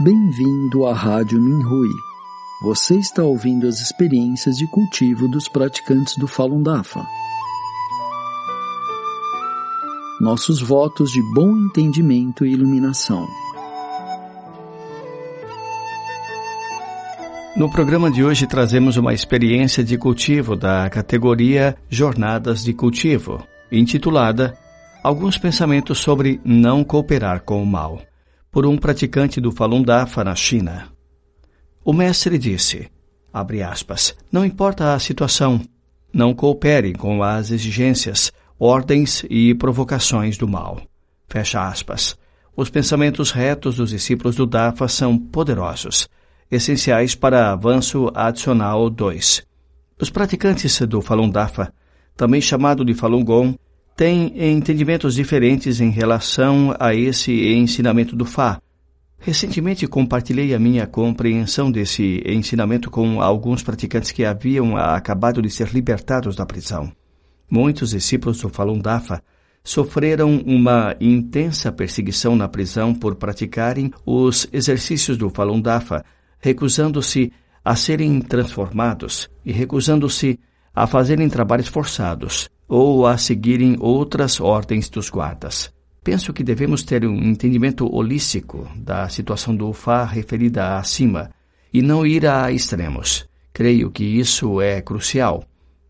Bem-vindo à Rádio Minhui. Você está ouvindo as experiências de cultivo dos praticantes do Falun Dafa. Nossos votos de bom entendimento e iluminação. No programa de hoje trazemos uma experiência de cultivo da categoria Jornadas de Cultivo, intitulada Alguns pensamentos sobre não cooperar com o mal por um praticante do Falun Dafa na China. O mestre disse, aspas, não importa a situação, não coopere com as exigências, ordens e provocações do mal. Fecha aspas. Os pensamentos retos dos discípulos do Dafa são poderosos, essenciais para avanço adicional 2. Os praticantes do Falun Dafa, também chamado de Falun Gong, têm entendimentos diferentes em relação a esse ensinamento do Fá. Recentemente compartilhei a minha compreensão desse ensinamento com alguns praticantes que haviam acabado de ser libertados da prisão. Muitos discípulos do Falun Dafa sofreram uma intensa perseguição na prisão por praticarem os exercícios do Falun Dafa, recusando-se a serem transformados e recusando-se a fazerem trabalhos forçados ou a seguirem outras ordens dos guardas. Penso que devemos ter um entendimento holístico da situação do Fá referida acima e não ir a extremos. Creio que isso é crucial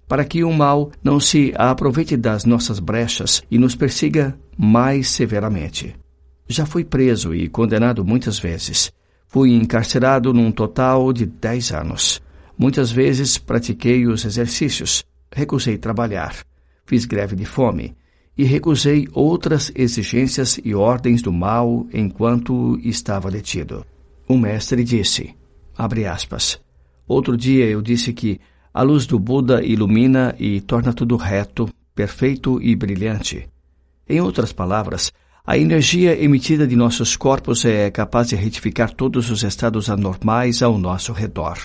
para que o mal não se aproveite das nossas brechas e nos persiga mais severamente. Já fui preso e condenado muitas vezes. Fui encarcerado num total de dez anos. Muitas vezes pratiquei os exercícios, recusei trabalhar, fiz greve de fome e recusei outras exigências e ordens do mal enquanto estava detido. O mestre disse, aspas, outro dia eu disse que a luz do Buda ilumina e torna tudo reto, perfeito e brilhante. Em outras palavras, a energia emitida de nossos corpos é capaz de retificar todos os estados anormais ao nosso redor.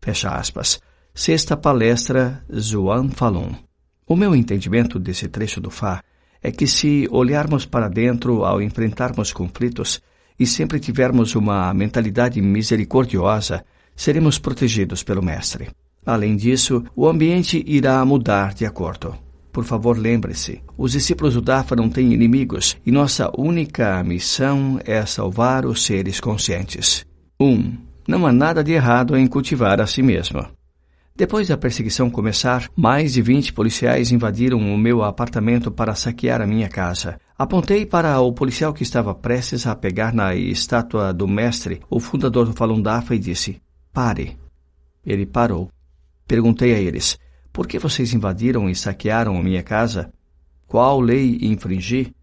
Fecha aspas. Sexta palestra Zhuan Falun. O meu entendimento desse trecho do Fá é que se olharmos para dentro ao enfrentarmos conflitos e sempre tivermos uma mentalidade misericordiosa, seremos protegidos pelo Mestre. Além disso, o ambiente irá mudar de acordo. Por favor, lembre-se: os discípulos do Dafa não têm inimigos e nossa única missão é salvar os seres conscientes. 1. Um, não há nada de errado em cultivar a si mesmo. Depois da perseguição começar, mais de 20 policiais invadiram o meu apartamento para saquear a minha casa. Apontei para o policial que estava prestes a pegar na estátua do mestre, o fundador do Falun Dafa, e disse: Pare. Ele parou. Perguntei a eles: Por que vocês invadiram e saquearam a minha casa? Qual lei infringi?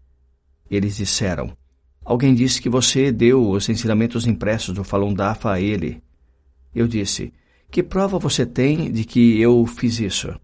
Eles disseram: Alguém disse que você deu os ensinamentos impressos do Falun Dafa a ele. Eu disse: que prova você tem de que eu fiz isso?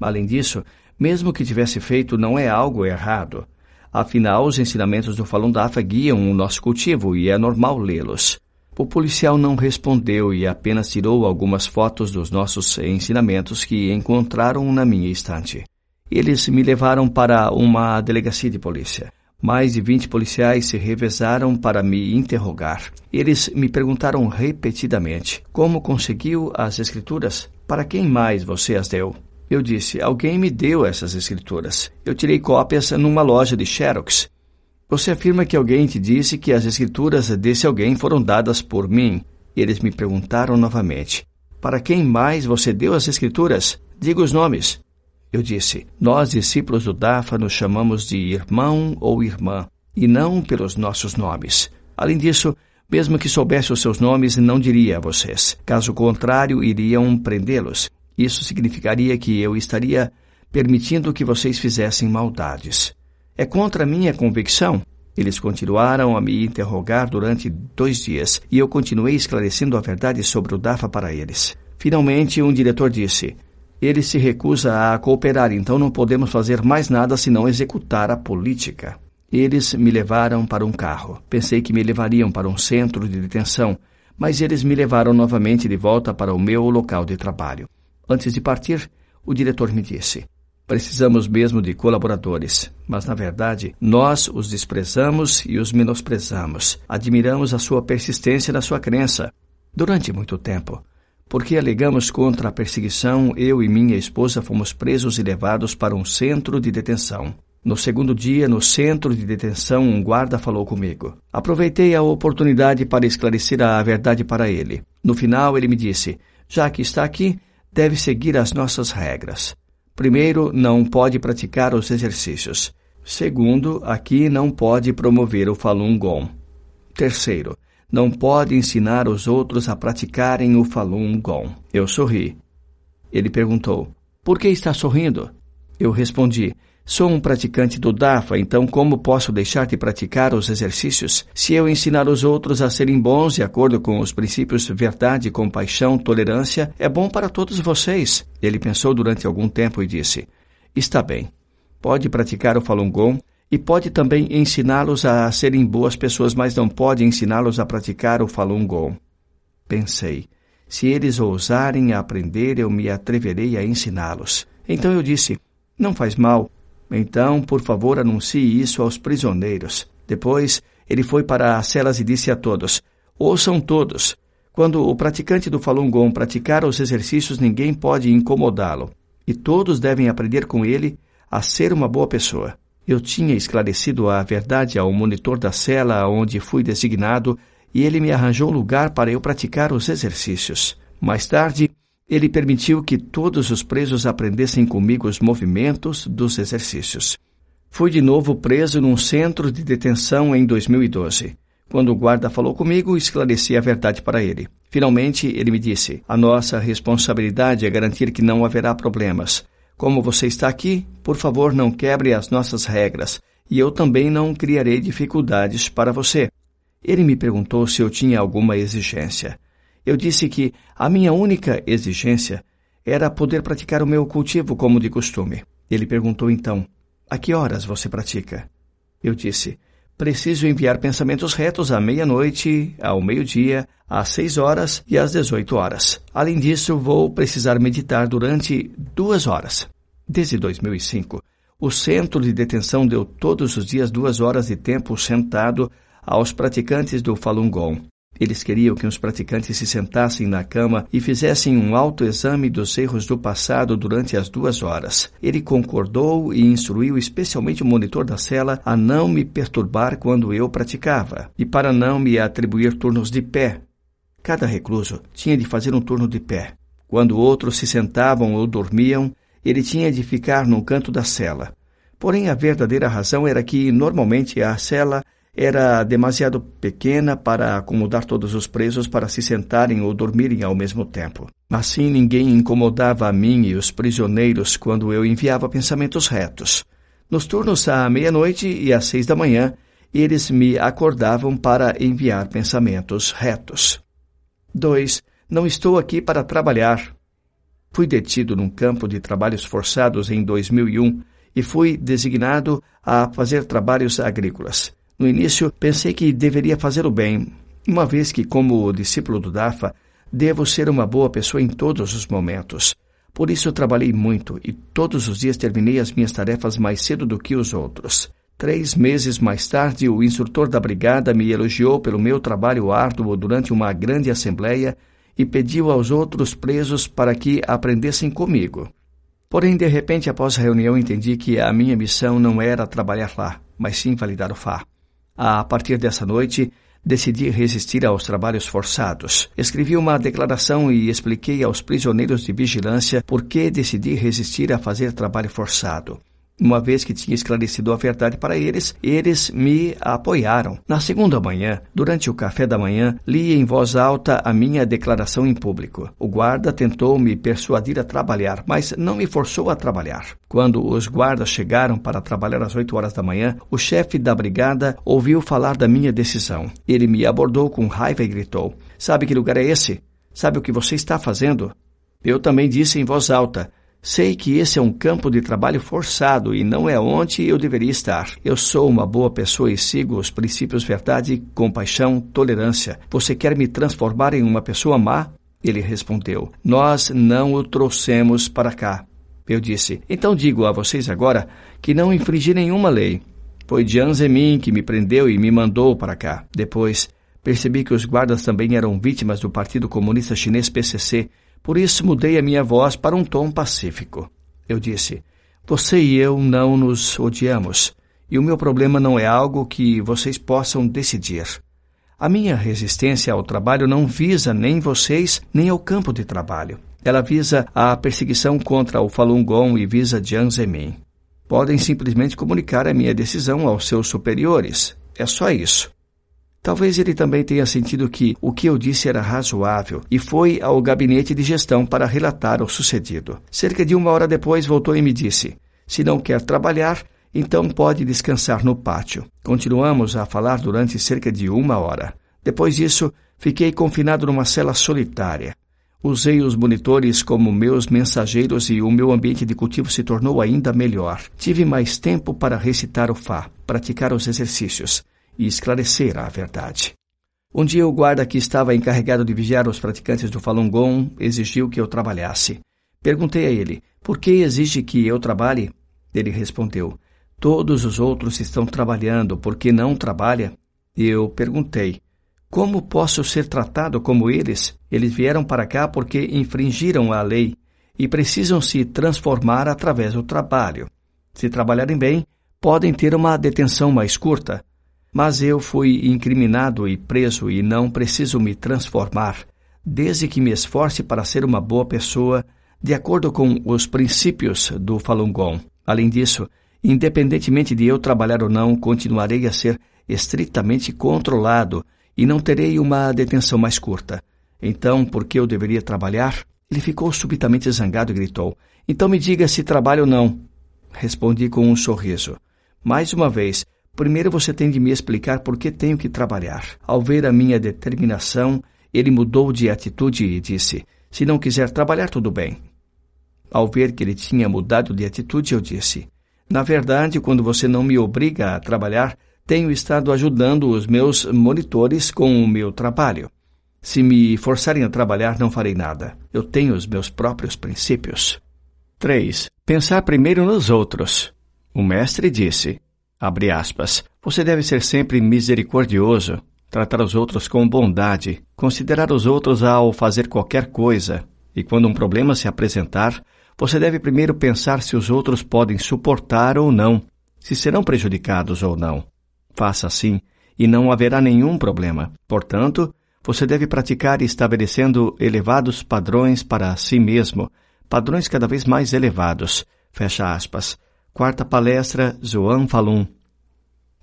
Além disso, mesmo que tivesse feito, não é algo errado. Afinal, os ensinamentos do Falun Dafa guiam o nosso cultivo e é normal lê-los. O policial não respondeu e apenas tirou algumas fotos dos nossos ensinamentos que encontraram na minha estante. Eles me levaram para uma delegacia de polícia. Mais de 20 policiais se revezaram para me interrogar. Eles me perguntaram repetidamente: Como conseguiu as escrituras? Para quem mais você as deu? Eu disse: Alguém me deu essas escrituras. Eu tirei cópias numa loja de Xerox. Você afirma que alguém te disse que as escrituras desse alguém foram dadas por mim. Eles me perguntaram novamente: Para quem mais você deu as escrituras? Diga os nomes. Eu disse: Nós, discípulos do Dafa, nos chamamos de irmão ou irmã, e não pelos nossos nomes. Além disso, mesmo que soubesse os seus nomes, não diria a vocês. Caso contrário, iriam prendê-los. Isso significaria que eu estaria permitindo que vocês fizessem maldades. É contra minha convicção? Eles continuaram a me interrogar durante dois dias e eu continuei esclarecendo a verdade sobre o DAFA para eles. Finalmente, um diretor disse: Ele se recusa a cooperar, então não podemos fazer mais nada senão executar a política. Eles me levaram para um carro. Pensei que me levariam para um centro de detenção, mas eles me levaram novamente de volta para o meu local de trabalho. Antes de partir, o diretor me disse: Precisamos mesmo de colaboradores, mas na verdade nós os desprezamos e os menosprezamos. Admiramos a sua persistência na sua crença. Durante muito tempo, porque alegamos contra a perseguição, eu e minha esposa fomos presos e levados para um centro de detenção. No segundo dia, no centro de detenção, um guarda falou comigo. Aproveitei a oportunidade para esclarecer a verdade para ele. No final, ele me disse: Já que está aqui, deve seguir as nossas regras. Primeiro, não pode praticar os exercícios. Segundo, aqui não pode promover o Falun Gong. Terceiro, não pode ensinar os outros a praticarem o Falun Gong. Eu sorri. Ele perguntou: Por que está sorrindo? Eu respondi: Sou um praticante do DAFA, então como posso deixar de praticar os exercícios? Se eu ensinar os outros a serem bons de acordo com os princípios verdade, compaixão, tolerância, é bom para todos vocês. Ele pensou durante algum tempo e disse: Está bem. Pode praticar o Falun Gong e pode também ensiná-los a serem boas pessoas, mas não pode ensiná-los a praticar o Falun Gong. Pensei: se eles ousarem aprender, eu me atreverei a ensiná-los. Então eu disse: Não faz mal. Então, por favor, anuncie isso aos prisioneiros. Depois, ele foi para as celas e disse a todos: Ouçam todos. Quando o praticante do Falun Gong praticar os exercícios, ninguém pode incomodá-lo. E todos devem aprender com ele a ser uma boa pessoa. Eu tinha esclarecido a verdade ao monitor da cela onde fui designado e ele me arranjou lugar para eu praticar os exercícios. Mais tarde, ele permitiu que todos os presos aprendessem comigo os movimentos dos exercícios. Fui de novo preso num centro de detenção em 2012. Quando o guarda falou comigo, esclareci a verdade para ele. Finalmente, ele me disse: A nossa responsabilidade é garantir que não haverá problemas. Como você está aqui, por favor, não quebre as nossas regras, e eu também não criarei dificuldades para você. Ele me perguntou se eu tinha alguma exigência. Eu disse que a minha única exigência era poder praticar o meu cultivo como de costume. Ele perguntou então: A que horas você pratica? Eu disse: Preciso enviar pensamentos retos à meia-noite, ao meio-dia, às seis horas e às dezoito horas. Além disso, vou precisar meditar durante duas horas. Desde 2005, o centro de detenção deu todos os dias duas horas de tempo sentado aos praticantes do Falun Gong. Eles queriam que os praticantes se sentassem na cama e fizessem um autoexame dos erros do passado durante as duas horas. Ele concordou e instruiu especialmente o monitor da cela a não me perturbar quando eu praticava e para não me atribuir turnos de pé. Cada recluso tinha de fazer um turno de pé. Quando outros se sentavam ou dormiam, ele tinha de ficar no canto da cela. Porém, a verdadeira razão era que, normalmente, a cela era demasiado pequena para acomodar todos os presos para se sentarem ou dormirem ao mesmo tempo. Assim ninguém incomodava a mim e os prisioneiros quando eu enviava pensamentos retos. Nos turnos à meia-noite e às seis da manhã, eles me acordavam para enviar pensamentos retos. 2. Não estou aqui para trabalhar. Fui detido num campo de trabalhos forçados em 2001 e fui designado a fazer trabalhos agrícolas. No início, pensei que deveria fazer o bem, uma vez que, como discípulo do Dafa, devo ser uma boa pessoa em todos os momentos. Por isso, trabalhei muito e todos os dias terminei as minhas tarefas mais cedo do que os outros. Três meses mais tarde, o instrutor da brigada me elogiou pelo meu trabalho árduo durante uma grande assembleia e pediu aos outros presos para que aprendessem comigo. Porém, de repente, após a reunião, entendi que a minha missão não era trabalhar lá, mas sim validar o Fá. A partir dessa noite, decidi resistir aos trabalhos forçados. Escrevi uma declaração e expliquei aos prisioneiros de vigilância por que decidi resistir a fazer trabalho forçado. Uma vez que tinha esclarecido a verdade para eles, eles me apoiaram. Na segunda manhã, durante o café da manhã, li em voz alta a minha declaração em público. O guarda tentou me persuadir a trabalhar, mas não me forçou a trabalhar. Quando os guardas chegaram para trabalhar às oito horas da manhã, o chefe da brigada ouviu falar da minha decisão. Ele me abordou com raiva e gritou: Sabe que lugar é esse? Sabe o que você está fazendo? Eu também disse em voz alta: Sei que esse é um campo de trabalho forçado e não é onde eu deveria estar. Eu sou uma boa pessoa e sigo os princípios verdade, compaixão, tolerância. Você quer me transformar em uma pessoa má? Ele respondeu: Nós não o trouxemos para cá. Eu disse: Então digo a vocês agora que não infringi nenhuma lei. Foi Jiang Zemin que me prendeu e me mandou para cá. Depois, percebi que os guardas também eram vítimas do Partido Comunista Chinês PCC por isso mudei a minha voz para um tom pacífico. Eu disse: Você e eu não nos odiamos, e o meu problema não é algo que vocês possam decidir. A minha resistência ao trabalho não visa nem vocês, nem ao campo de trabalho. Ela visa a perseguição contra o Falun Gong e visa Jiang Zemin. Podem simplesmente comunicar a minha decisão aos seus superiores. É só isso. Talvez ele também tenha sentido que o que eu disse era razoável e foi ao gabinete de gestão para relatar o sucedido. Cerca de uma hora depois voltou e me disse: Se não quer trabalhar, então pode descansar no pátio. Continuamos a falar durante cerca de uma hora. Depois disso, fiquei confinado numa cela solitária. Usei os monitores como meus mensageiros e o meu ambiente de cultivo se tornou ainda melhor. Tive mais tempo para recitar o Fá, praticar os exercícios e esclarecer a verdade. Um dia o guarda que estava encarregado de vigiar os praticantes do Falun Gong exigiu que eu trabalhasse. Perguntei a ele, por que exige que eu trabalhe? Ele respondeu, todos os outros estão trabalhando, por que não trabalha? Eu perguntei, como posso ser tratado como eles? Eles vieram para cá porque infringiram a lei e precisam se transformar através do trabalho. Se trabalharem bem, podem ter uma detenção mais curta. Mas eu fui incriminado e preso e não preciso me transformar, desde que me esforce para ser uma boa pessoa, de acordo com os princípios do Falun Gong. Além disso, independentemente de eu trabalhar ou não, continuarei a ser estritamente controlado e não terei uma detenção mais curta. Então, por que eu deveria trabalhar? Ele ficou subitamente zangado e gritou: Então me diga se trabalho ou não. Respondi com um sorriso. Mais uma vez, Primeiro você tem de me explicar por que tenho que trabalhar. Ao ver a minha determinação, ele mudou de atitude e disse: Se não quiser trabalhar, tudo bem. Ao ver que ele tinha mudado de atitude, eu disse: Na verdade, quando você não me obriga a trabalhar, tenho estado ajudando os meus monitores com o meu trabalho. Se me forçarem a trabalhar, não farei nada. Eu tenho os meus próprios princípios. 3. Pensar primeiro nos outros. O mestre disse: Abre aspas. Você deve ser sempre misericordioso, tratar os outros com bondade, considerar os outros ao fazer qualquer coisa, e quando um problema se apresentar, você deve primeiro pensar se os outros podem suportar ou não, se serão prejudicados ou não. Faça assim e não haverá nenhum problema. Portanto, você deve praticar estabelecendo elevados padrões para si mesmo, padrões cada vez mais elevados. Fecha aspas. Quarta palestra, Zoan Falun.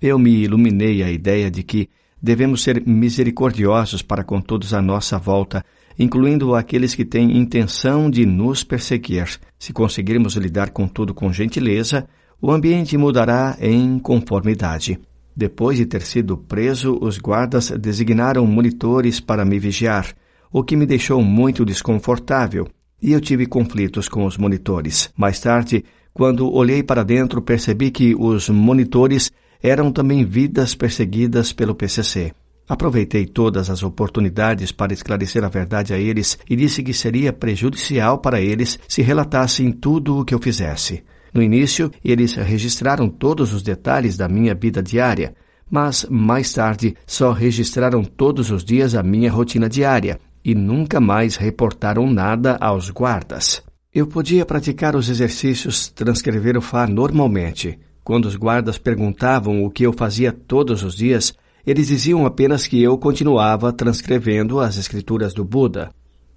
Eu me iluminei a ideia de que devemos ser misericordiosos para com todos à nossa volta, incluindo aqueles que têm intenção de nos perseguir. Se conseguirmos lidar com tudo com gentileza, o ambiente mudará em conformidade. Depois de ter sido preso, os guardas designaram monitores para me vigiar, o que me deixou muito desconfortável, e eu tive conflitos com os monitores. Mais tarde, quando olhei para dentro, percebi que os monitores eram também vidas perseguidas pelo PCC. Aproveitei todas as oportunidades para esclarecer a verdade a eles e disse que seria prejudicial para eles se relatassem tudo o que eu fizesse. No início, eles registraram todos os detalhes da minha vida diária, mas mais tarde só registraram todos os dias a minha rotina diária e nunca mais reportaram nada aos guardas. Eu podia praticar os exercícios, transcrever o Fá normalmente. Quando os guardas perguntavam o que eu fazia todos os dias, eles diziam apenas que eu continuava transcrevendo as escrituras do Buda.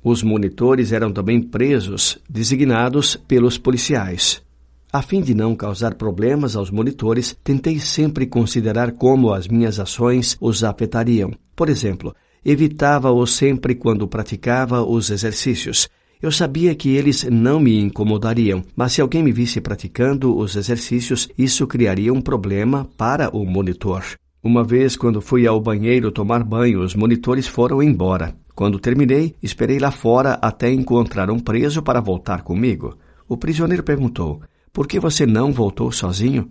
Os monitores eram também presos, designados pelos policiais. A fim de não causar problemas aos monitores, tentei sempre considerar como as minhas ações os afetariam. Por exemplo, evitava-os sempre quando praticava os exercícios. Eu sabia que eles não me incomodariam, mas se alguém me visse praticando os exercícios, isso criaria um problema para o monitor. Uma vez, quando fui ao banheiro tomar banho, os monitores foram embora. Quando terminei, esperei lá fora até encontrar um preso para voltar comigo. O prisioneiro perguntou: Por que você não voltou sozinho?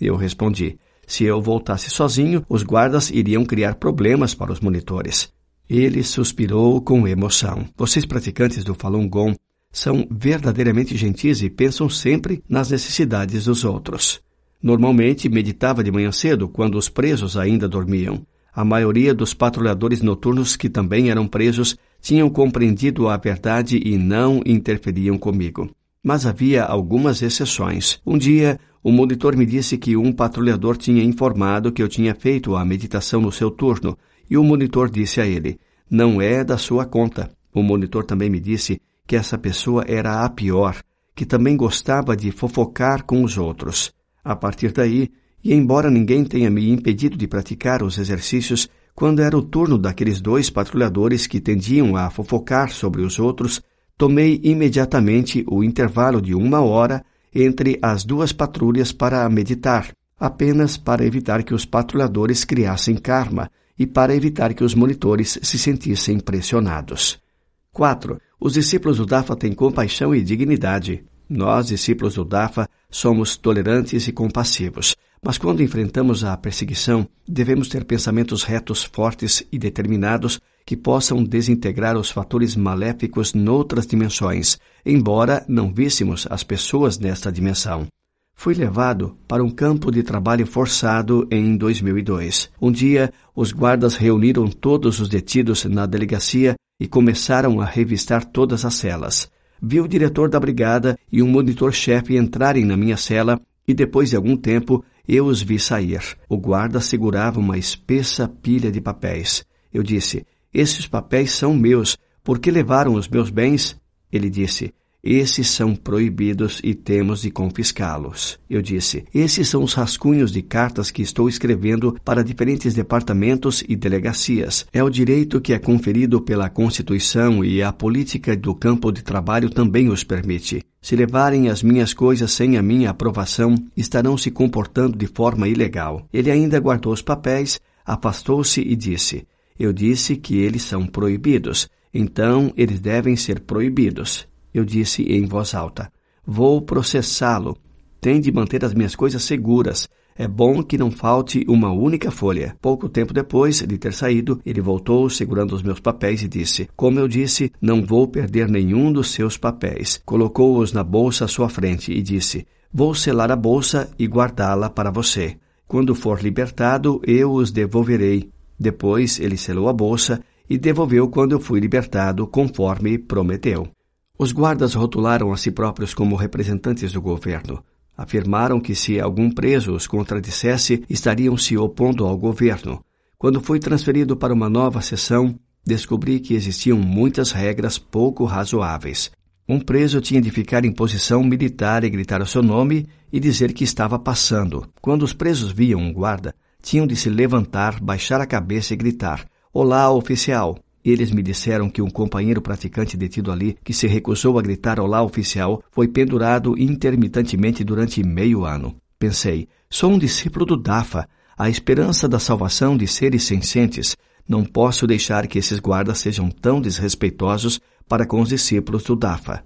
Eu respondi: Se eu voltasse sozinho, os guardas iriam criar problemas para os monitores. Ele suspirou com emoção. Vocês praticantes do Falun Gong são verdadeiramente gentis e pensam sempre nas necessidades dos outros. Normalmente meditava de manhã cedo, quando os presos ainda dormiam. A maioria dos patrulhadores noturnos que também eram presos tinham compreendido a verdade e não interferiam comigo. Mas havia algumas exceções. Um dia, o monitor me disse que um patrulhador tinha informado que eu tinha feito a meditação no seu turno, e o monitor disse a ele: Não é da sua conta. O monitor também me disse que essa pessoa era a pior, que também gostava de fofocar com os outros. A partir daí, e embora ninguém tenha me impedido de praticar os exercícios, quando era o turno daqueles dois patrulhadores que tendiam a fofocar sobre os outros, tomei imediatamente o intervalo de uma hora entre as duas patrulhas para meditar, apenas para evitar que os patrulhadores criassem karma e para evitar que os monitores se sentissem pressionados. 4. Os discípulos do Dafa têm compaixão e dignidade. Nós, discípulos do Dafa, somos tolerantes e compassivos. Mas quando enfrentamos a perseguição, devemos ter pensamentos retos, fortes e determinados que possam desintegrar os fatores maléficos noutras dimensões, embora não víssemos as pessoas nesta dimensão. Fui levado para um campo de trabalho forçado em 2002. Um dia, os guardas reuniram todos os detidos na delegacia e começaram a revistar todas as celas. Vi o diretor da brigada e um monitor-chefe entrarem na minha cela e depois de algum tempo eu os vi sair. O guarda segurava uma espessa pilha de papéis. Eu disse: Esses papéis são meus. Por que levaram os meus bens? Ele disse: esses são proibidos e temos de confiscá-los. Eu disse: Esses são os rascunhos de cartas que estou escrevendo para diferentes departamentos e delegacias. É o direito que é conferido pela Constituição e a política do campo de trabalho também os permite. Se levarem as minhas coisas sem a minha aprovação, estarão se comportando de forma ilegal. Ele ainda guardou os papéis, afastou-se e disse: Eu disse que eles são proibidos, então eles devem ser proibidos. Eu disse em voz alta: Vou processá-lo. Tem de manter as minhas coisas seguras. É bom que não falte uma única folha. Pouco tempo depois de ter saído, ele voltou segurando os meus papéis e disse: Como eu disse, não vou perder nenhum dos seus papéis. Colocou-os na bolsa à sua frente e disse: Vou selar a bolsa e guardá-la para você. Quando for libertado, eu os devolverei. Depois ele selou a bolsa e devolveu quando eu fui libertado, conforme prometeu. Os guardas rotularam a si próprios como representantes do governo. Afirmaram que se algum preso os contradissesse, estariam se opondo ao governo. Quando fui transferido para uma nova sessão, descobri que existiam muitas regras pouco razoáveis. Um preso tinha de ficar em posição militar e gritar o seu nome e dizer que estava passando. Quando os presos viam um guarda, tinham de se levantar, baixar a cabeça e gritar: Olá, oficial! Eles me disseram que um companheiro praticante detido ali, que se recusou a gritar olá oficial, foi pendurado intermitentemente durante meio ano. Pensei, sou um discípulo do Dafa, a esperança da salvação de seres sencientes. Não posso deixar que esses guardas sejam tão desrespeitosos para com os discípulos do Dafa.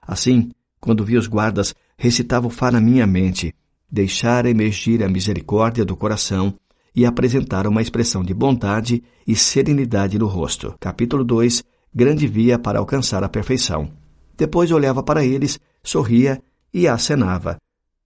Assim, quando vi os guardas, recitava o Fá na minha mente, deixar emergir a misericórdia do coração e apresentar uma expressão de bondade e serenidade no rosto. Capítulo 2 Grande via para alcançar a perfeição. Depois olhava para eles, sorria e acenava.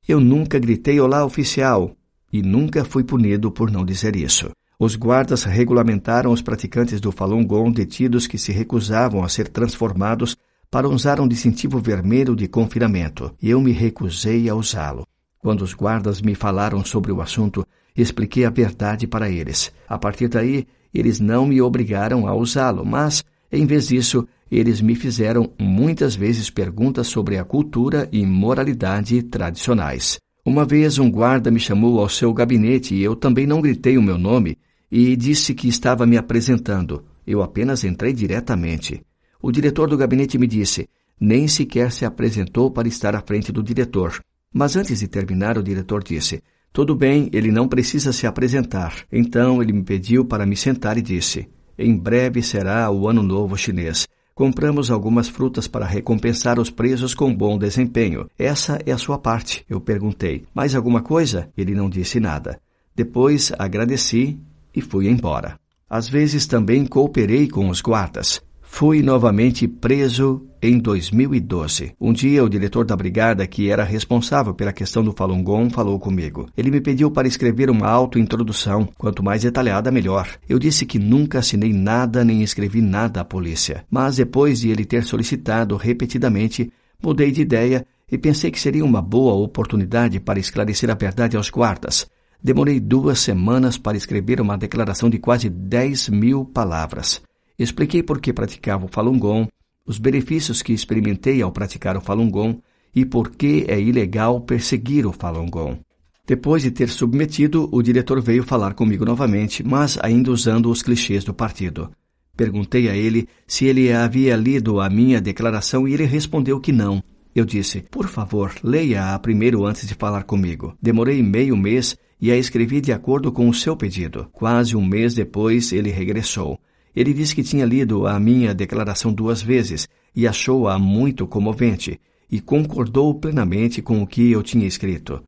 Eu nunca gritei olá oficial e nunca fui punido por não dizer isso. Os guardas regulamentaram os praticantes do Falun Gong detidos que se recusavam a ser transformados para usar um distintivo vermelho de confinamento, e eu me recusei a usá-lo. Quando os guardas me falaram sobre o assunto, expliquei a verdade para eles. A partir daí, eles não me obrigaram a usá-lo, mas Em vez disso, eles me fizeram muitas vezes perguntas sobre a cultura e moralidade tradicionais. Uma vez um guarda me chamou ao seu gabinete e eu também não gritei o meu nome e disse que estava me apresentando. Eu apenas entrei diretamente. O diretor do gabinete me disse: nem sequer se apresentou para estar à frente do diretor. Mas antes de terminar, o diretor disse: Tudo bem, ele não precisa se apresentar. Então ele me pediu para me sentar e disse: Em breve será o Ano Novo Chinês. Compramos algumas frutas para recompensar os presos com bom desempenho. Essa é a sua parte. Eu perguntei: Mais alguma coisa? Ele não disse nada. Depois agradeci e fui embora. Às vezes também cooperei com os guardas. Fui novamente preso em 2012. Um dia, o diretor da brigada, que era responsável pela questão do Falun Gong, falou comigo. Ele me pediu para escrever uma auto-introdução. Quanto mais detalhada, melhor. Eu disse que nunca assinei nada nem escrevi nada à polícia. Mas depois de ele ter solicitado repetidamente, mudei de ideia e pensei que seria uma boa oportunidade para esclarecer a verdade aos guardas. Demorei duas semanas para escrever uma declaração de quase 10 mil palavras. Expliquei por que praticava o Falun Gong, os benefícios que experimentei ao praticar o Falun Gong e por que é ilegal perseguir o Falun Gong. Depois de ter submetido, o diretor veio falar comigo novamente, mas ainda usando os clichês do partido. Perguntei a ele se ele havia lido a minha declaração e ele respondeu que não. Eu disse: Por favor, leia-a primeiro antes de falar comigo. Demorei meio mês e a escrevi de acordo com o seu pedido. Quase um mês depois, ele regressou. Ele disse que tinha lido a minha declaração duas vezes e achou-a muito comovente e concordou plenamente com o que eu tinha escrito.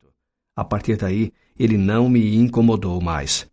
A partir daí, ele não me incomodou mais.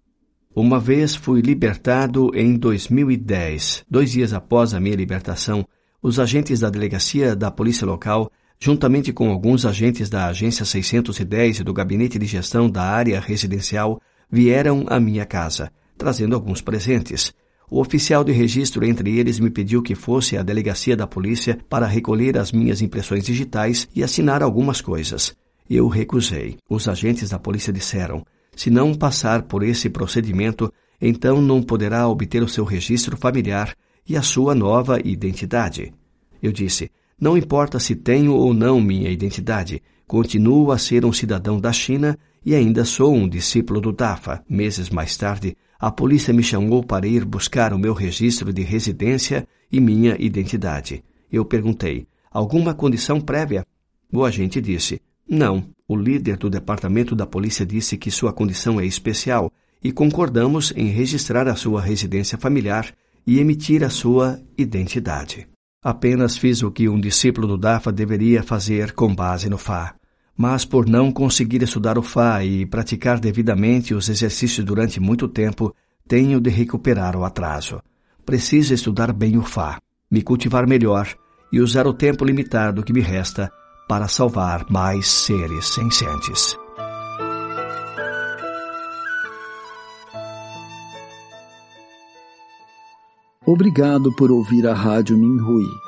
Uma vez fui libertado em 2010. Dois dias após a minha libertação, os agentes da delegacia da polícia local, juntamente com alguns agentes da Agência 610 e do Gabinete de Gestão da Área Residencial, vieram à minha casa, trazendo alguns presentes. O oficial de registro entre eles me pediu que fosse à delegacia da polícia para recolher as minhas impressões digitais e assinar algumas coisas. Eu recusei. Os agentes da polícia disseram: se não passar por esse procedimento, então não poderá obter o seu registro familiar e a sua nova identidade. Eu disse: não importa se tenho ou não minha identidade, continuo a ser um cidadão da China e ainda sou um discípulo do DAFA. Meses mais tarde, a polícia me chamou para ir buscar o meu registro de residência e minha identidade. Eu perguntei: alguma condição prévia? O agente disse: não. O líder do departamento da polícia disse que sua condição é especial e concordamos em registrar a sua residência familiar e emitir a sua identidade. Apenas fiz o que um discípulo do DAFA deveria fazer com base no FA mas por não conseguir estudar o Fá e praticar devidamente os exercícios durante muito tempo, tenho de recuperar o atraso. Preciso estudar bem o Fá, me cultivar melhor e usar o tempo limitado que me resta para salvar mais seres sencientes. Obrigado por ouvir a Rádio Minhui.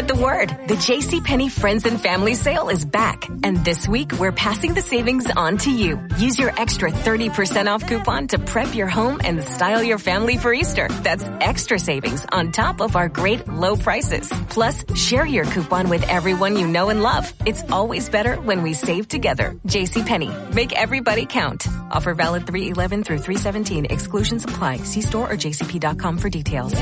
Spread the word. The JCPenney Friends and Family Sale is back. And this week, we're passing the savings on to you. Use your extra 30% off coupon to prep your home and style your family for Easter. That's extra savings on top of our great low prices. Plus, share your coupon with everyone you know and love. It's always better when we save together. JCPenney. Make everybody count. Offer valid 311 through 317. Exclusions apply. See store or jcp.com for details.